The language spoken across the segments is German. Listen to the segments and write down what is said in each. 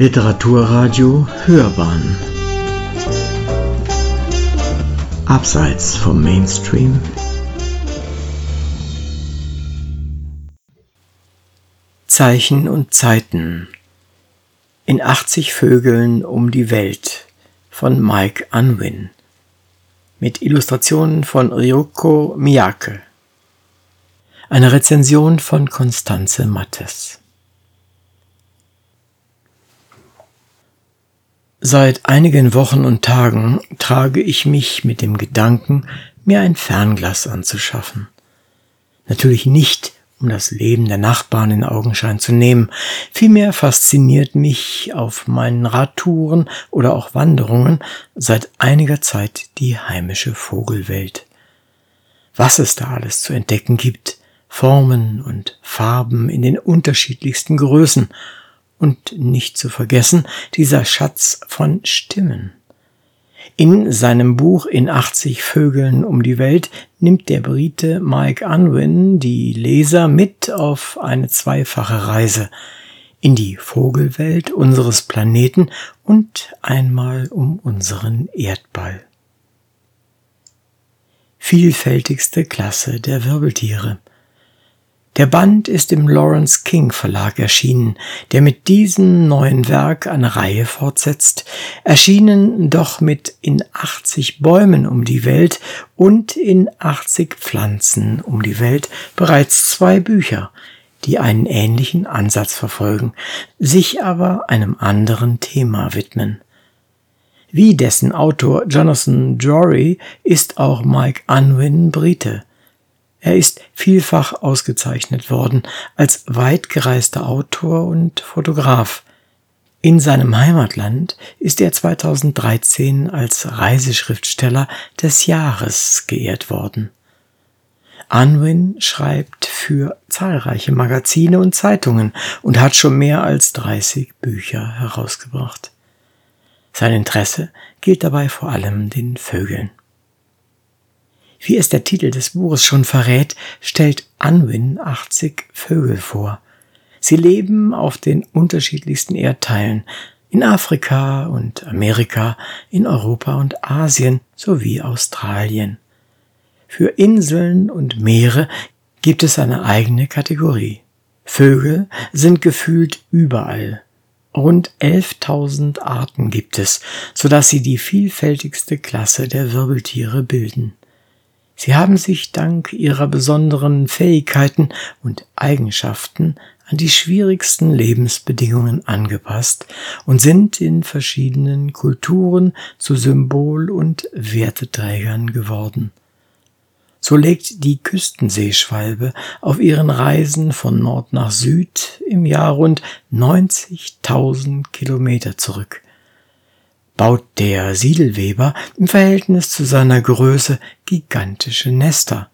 Literaturradio Hörbahn Abseits vom Mainstream Zeichen und Zeiten in 80 Vögeln um die Welt von Mike Unwin mit Illustrationen von Ryoko Miyake. Eine Rezension von Constanze Mattes. Seit einigen Wochen und Tagen trage ich mich mit dem Gedanken, mir ein Fernglas anzuschaffen. Natürlich nicht, um das Leben der Nachbarn in Augenschein zu nehmen. Vielmehr fasziniert mich auf meinen Radtouren oder auch Wanderungen seit einiger Zeit die heimische Vogelwelt. Was es da alles zu entdecken gibt, Formen und Farben in den unterschiedlichsten Größen und nicht zu vergessen dieser Schatz von Stimmen. In seinem Buch In 80 Vögeln um die Welt nimmt der Brite Mike Unwin die Leser mit auf eine zweifache Reise in die Vogelwelt unseres Planeten und einmal um unseren Erdball. Vielfältigste Klasse der Wirbeltiere. Der Band ist im Lawrence King Verlag erschienen, der mit diesem neuen Werk eine Reihe fortsetzt, erschienen doch mit in 80 Bäumen um die Welt und in 80 Pflanzen um die Welt bereits zwei Bücher, die einen ähnlichen Ansatz verfolgen, sich aber einem anderen Thema widmen. Wie dessen Autor Jonathan Jory ist auch Mike Unwin Brite. Er ist vielfach ausgezeichnet worden als weitgereister Autor und Fotograf. In seinem Heimatland ist er 2013 als Reiseschriftsteller des Jahres geehrt worden. Unwin schreibt für zahlreiche Magazine und Zeitungen und hat schon mehr als 30 Bücher herausgebracht. Sein Interesse gilt dabei vor allem den Vögeln. Wie es der Titel des Buches schon verrät, stellt Unwin 80 Vögel vor. Sie leben auf den unterschiedlichsten Erdteilen, in Afrika und Amerika, in Europa und Asien sowie Australien. Für Inseln und Meere gibt es eine eigene Kategorie. Vögel sind gefühlt überall. Rund 11.000 Arten gibt es, so dass sie die vielfältigste Klasse der Wirbeltiere bilden. Sie haben sich dank ihrer besonderen Fähigkeiten und Eigenschaften an die schwierigsten Lebensbedingungen angepasst und sind in verschiedenen Kulturen zu Symbol und Werteträgern geworden. So legt die Küstenseeschwalbe auf ihren Reisen von Nord nach Süd im Jahr rund 90.000 Kilometer zurück baut der Siedelweber im Verhältnis zu seiner Größe gigantische Nester.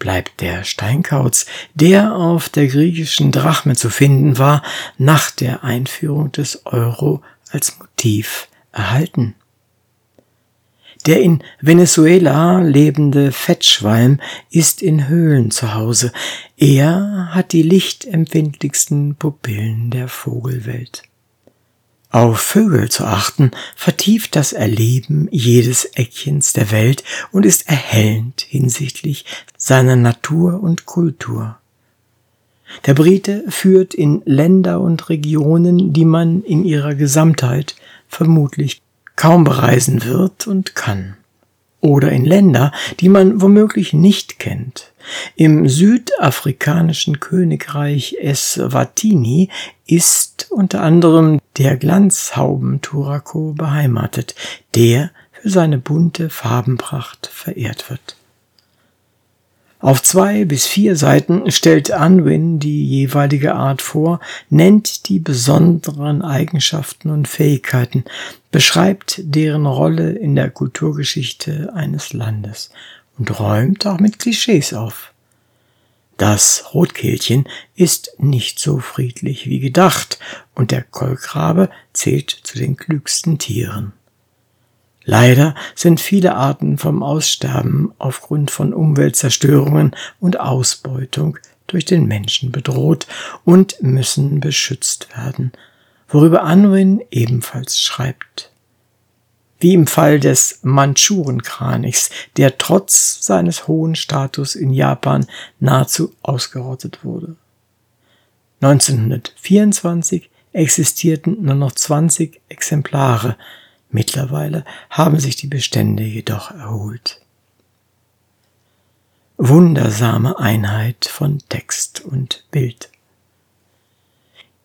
Bleibt der Steinkauz, der auf der griechischen Drachme zu finden war, nach der Einführung des Euro als Motiv erhalten. Der in Venezuela lebende Fettschwalm ist in Höhlen zu Hause. Er hat die lichtempfindlichsten Pupillen der Vogelwelt. Auf Vögel zu achten, vertieft das Erleben jedes Eckchens der Welt und ist erhellend hinsichtlich seiner Natur und Kultur. Der Brite führt in Länder und Regionen, die man in ihrer Gesamtheit vermutlich kaum bereisen wird und kann oder in Länder, die man womöglich nicht kennt. Im südafrikanischen Königreich Eswatini ist unter anderem der Glanzhauben-Turako beheimatet, der für seine bunte Farbenpracht verehrt wird. Auf zwei bis vier Seiten stellt Unwin die jeweilige Art vor, nennt die besonderen Eigenschaften und Fähigkeiten, beschreibt deren Rolle in der Kulturgeschichte eines Landes und räumt auch mit Klischees auf. Das Rotkehlchen ist nicht so friedlich wie gedacht und der Kolkrabe zählt zu den klügsten Tieren. Leider sind viele Arten vom Aussterben aufgrund von Umweltzerstörungen und Ausbeutung durch den Menschen bedroht und müssen beschützt werden, worüber Anwin ebenfalls schreibt. Wie im Fall des Mandschurenkranichs, der trotz seines hohen Status in Japan nahezu ausgerottet wurde. 1924 existierten nur noch 20 Exemplare, mittlerweile haben sich die Bestände jedoch erholt. Wundersame Einheit von Text und Bild.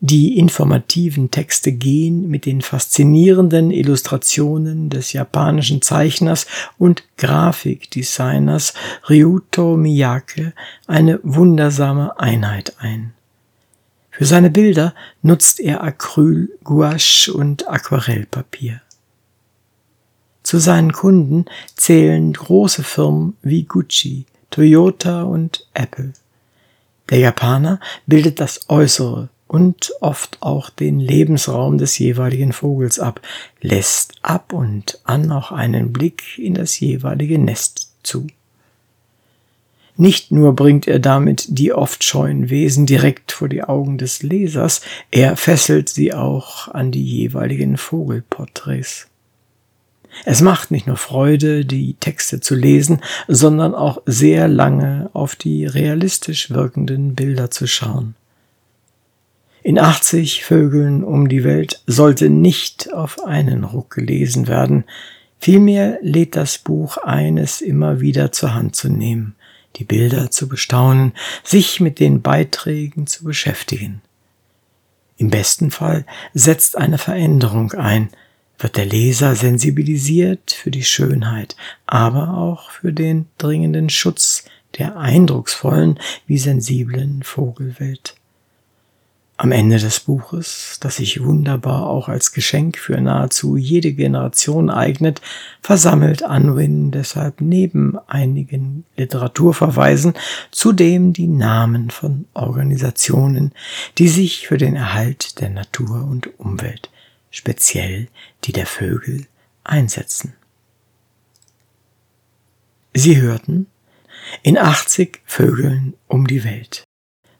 Die informativen Texte gehen mit den faszinierenden Illustrationen des japanischen Zeichners und Grafikdesigners Ryuto Miyake eine wundersame Einheit ein. Für seine Bilder nutzt er Acryl, Gouache und Aquarellpapier. Zu seinen Kunden zählen große Firmen wie Gucci, Toyota und Apple. Der Japaner bildet das Äußere und oft auch den Lebensraum des jeweiligen Vogels ab, lässt ab und an auch einen Blick in das jeweilige Nest zu. Nicht nur bringt er damit die oft scheuen Wesen direkt vor die Augen des Lesers, er fesselt sie auch an die jeweiligen Vogelporträts. Es macht nicht nur Freude, die Texte zu lesen, sondern auch sehr lange auf die realistisch wirkenden Bilder zu schauen. In 80 Vögeln um die Welt sollte nicht auf einen Ruck gelesen werden, vielmehr lädt das Buch eines immer wieder zur Hand zu nehmen die Bilder zu bestaunen, sich mit den Beiträgen zu beschäftigen. Im besten Fall setzt eine Veränderung ein, wird der Leser sensibilisiert für die Schönheit, aber auch für den dringenden Schutz der eindrucksvollen wie sensiblen Vogelwelt. Am Ende des Buches, das sich wunderbar auch als Geschenk für nahezu jede Generation eignet, versammelt Unwin deshalb neben einigen Literaturverweisen zudem die Namen von Organisationen, die sich für den Erhalt der Natur und Umwelt, speziell die der Vögel, einsetzen. Sie hörten in 80 Vögeln um die Welt.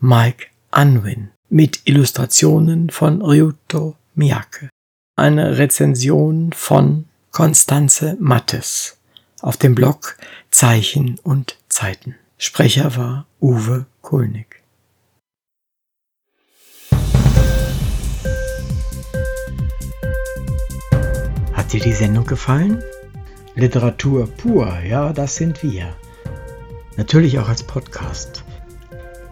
Mike Unwin mit Illustrationen von Ryuto Miyake. Eine Rezension von Konstanze Mattes auf dem Blog Zeichen und Zeiten. Sprecher war Uwe Kulnig. Hat dir die Sendung gefallen? Literatur pur, ja, das sind wir. Natürlich auch als Podcast.